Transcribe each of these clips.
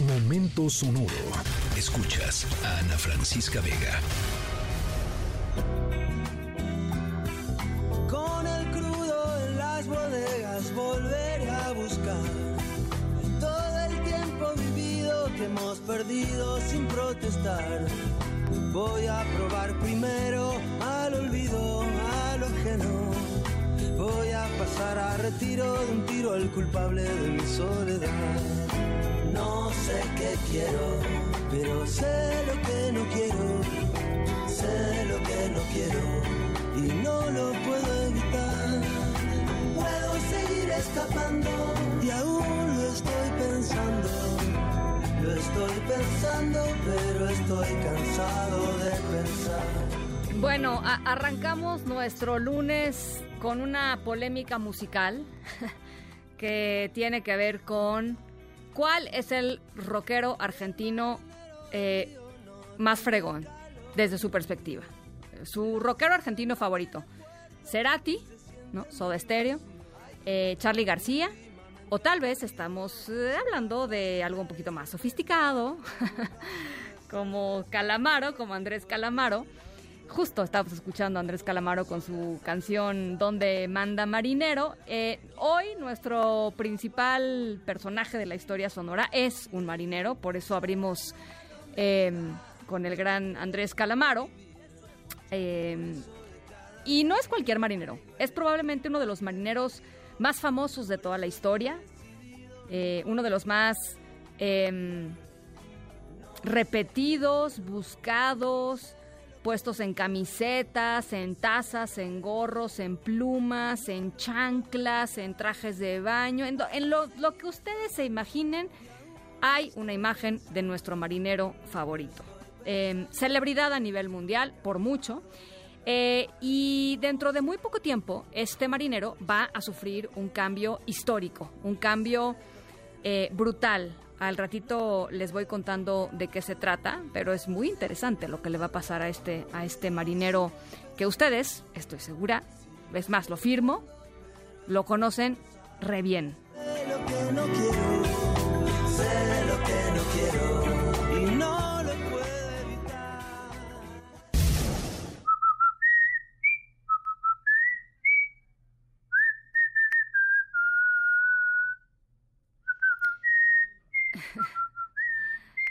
Momento sonoro. Escuchas a Ana Francisca Vega. Con el crudo en las bodegas volveré a buscar todo el tiempo vivido que hemos perdido sin protestar. Voy a probar primero al olvido, al ajeno. Voy a pasar a retiro de un tiro al culpable de mi soledad. No sé qué quiero, pero sé lo que no quiero. Sé lo que no quiero y no lo puedo evitar. Puedo seguir escapando y aún lo estoy pensando. Lo estoy pensando, pero estoy cansado de pensar. Bueno, arrancamos nuestro lunes con una polémica musical que tiene que ver con cuál es el rockero argentino eh, más fregón desde su perspectiva. Su rockero argentino favorito, Cerati, ¿no? Soda Stereo, eh, Charlie García, o tal vez estamos eh, hablando de algo un poquito más sofisticado, como Calamaro, como Andrés Calamaro. Justo estábamos escuchando a Andrés Calamaro con su canción Donde manda marinero. Eh, hoy nuestro principal personaje de la historia sonora es un marinero, por eso abrimos eh, con el gran Andrés Calamaro. Eh, y no es cualquier marinero, es probablemente uno de los marineros más famosos de toda la historia, eh, uno de los más em, repetidos, buscados, puestos en camisetas, en tazas, en gorros, en plumas, en chanclas, en trajes de baño, en, lo, que ustedes se imaginen, hay una imagen de nuestro marinero favorito. Eh, celebridad a nivel mundial, por mucho. Eh, y dentro de muy poco tiempo, este marinero va a sufrir un cambio histórico, un cambio eh, brutal. Al ratito les voy contando de qué se trata, pero es muy interesante lo que le va a pasar a este, a este marinero que ustedes, estoy segura, es más, lo firmo, lo conocen re bien.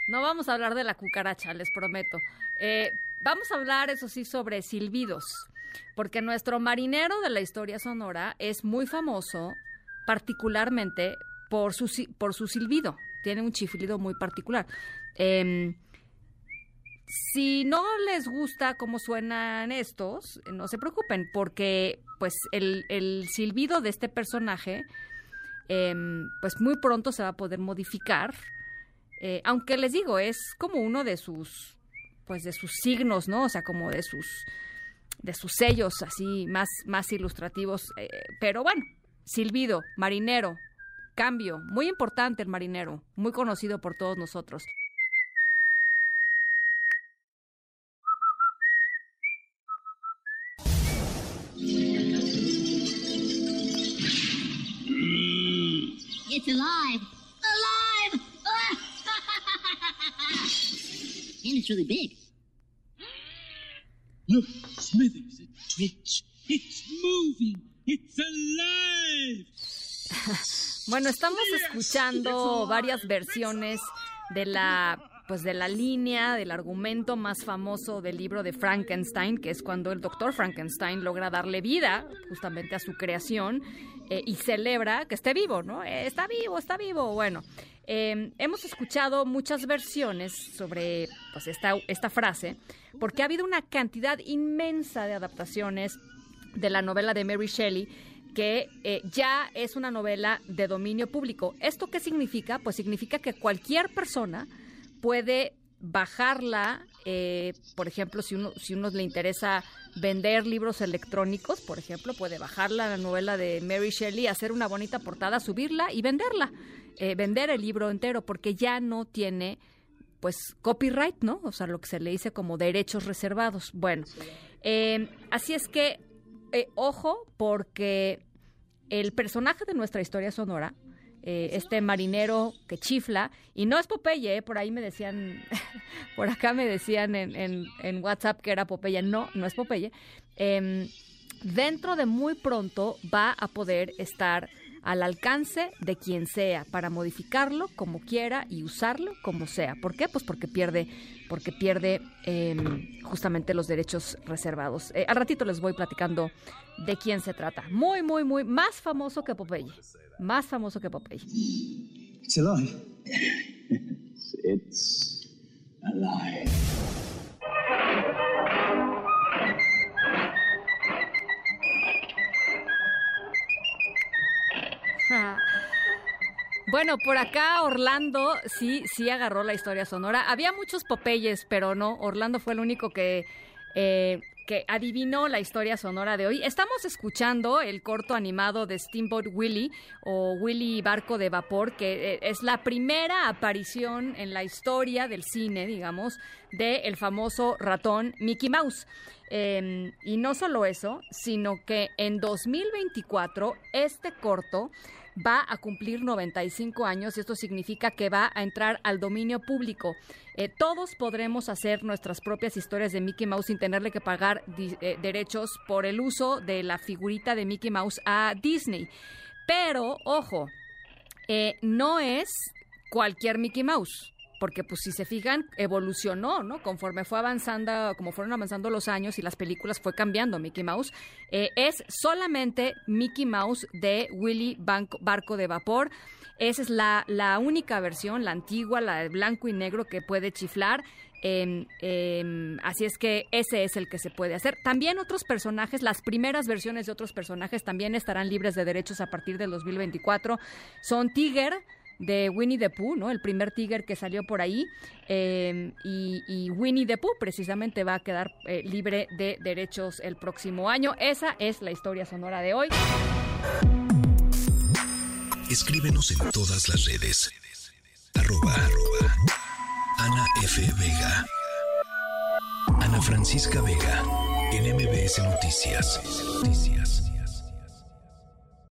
No vamos a hablar de la cucaracha, les prometo. Eh, vamos a hablar, eso sí, sobre silbidos, porque nuestro marinero de la historia sonora es muy famoso, particularmente por su, por su silbido. Tiene un chiflido muy particular. Em, si no les gusta cómo suenan estos, no se preocupen, porque pues el, el silbido de este personaje, em, pues muy pronto se va a poder modificar eh, aunque les digo, es como uno de sus, pues de sus signos, ¿no? O sea, como de sus, de sus sellos así más, más ilustrativos. eh, pero bueno, silbido, marinero, cambio, muy importante el marinero, muy conocido por todos nosotros. And it's really big. Look, Smithers, a twitch. It's moving. It's alive. Bueno, estamos escuchando varias versiones de la pues de la línea del argumento más famoso del libro de Frankenstein, que es cuando el doctor Frankenstein logra darle vida justamente a su creación eh, y celebra que esté vivo, ¿no? Eh, está vivo, está vivo. Bueno, eh, hemos escuchado muchas versiones sobre pues esta, esta frase, porque ha habido una cantidad inmensa de adaptaciones de la novela de Mary Shelley que eh, ya es una novela de dominio público. ¿Esto qué significa? Pues significa que cualquier persona puede bajarla, eh, por ejemplo, si uno, si uno le interesa vender libros electrónicos, por ejemplo, puede bajarla la novela de Mary Shelley, hacer una bonita portada, subirla y venderla, eh, vender el libro entero, porque ya no tiene pues copyright, ¿no? O sea, lo que se le dice como derechos reservados. Bueno, eh, así es que, eh, ojo, porque el personaje de nuestra historia sonora eh, este marinero que chifla, y no es Popeye, ¿eh? por ahí me decían, por acá me decían en, en, WhatsApp que era Popeye, no, no es Popeye, em, dentro de muy pronto va a poder estar al alcance de quien sea para modificarlo como quiera y usarlo como sea. ¿Por qué? Pues porque pierde, porque pierde em, justamente los derechos reservados. Eh, al ratito les voy platicando de quién se trata. Muy, muy, muy más famoso que Popeye. Más famoso que Popeye. It's alive. It's alive. Bueno, por acá Orlando sí, sí agarró la historia sonora. Había muchos Popeyes, pero no, Orlando fue el único que, eh, que adivinó la historia sonora de hoy. Estamos escuchando el corto animado de Steamboat Willie o Willy Barco de Vapor, que eh, es la primera aparición en la historia del cine, digamos, del el famoso ratón Mickey Mouse. Em, y no solo eso, sino que en 2024 este corto va a cumplir 95 años y esto significa que va a entrar al dominio público. Eh, todos podremos hacer nuestras propias historias de Mickey Mouse sin tenerle que pagar eh, derechos por el uso de la figurita de Mickey Mouse a Disney. Pero, ojo, eh, no es cualquier Mickey Mouse porque pues si se fijan, evolucionó, ¿no? Conforme fue avanzando, como fueron avanzando los años y las películas fue cambiando Mickey Mouse, eh, es solamente Mickey Mouse de Willy Barco de Vapor. Esa es la, la única versión, la antigua, la de blanco y negro que puede chiflar. Em, em, así es que ese es el que se puede hacer. También otros personajes, las primeras versiones de otros personajes también estarán libres de derechos a partir del 2024. Son Tiger, de Winnie the Pooh, ¿no? El primer tigre que salió por ahí. Em, y, Winnie the Pooh precisamente va a quedar eh, libre de derechos el próximo año. Esa es la historia sonora de hoy. Escríbenos en todas las redes. Arroba, Ana F. Vega. Ana Francisca Vega. En MBS Noticias. Noticias.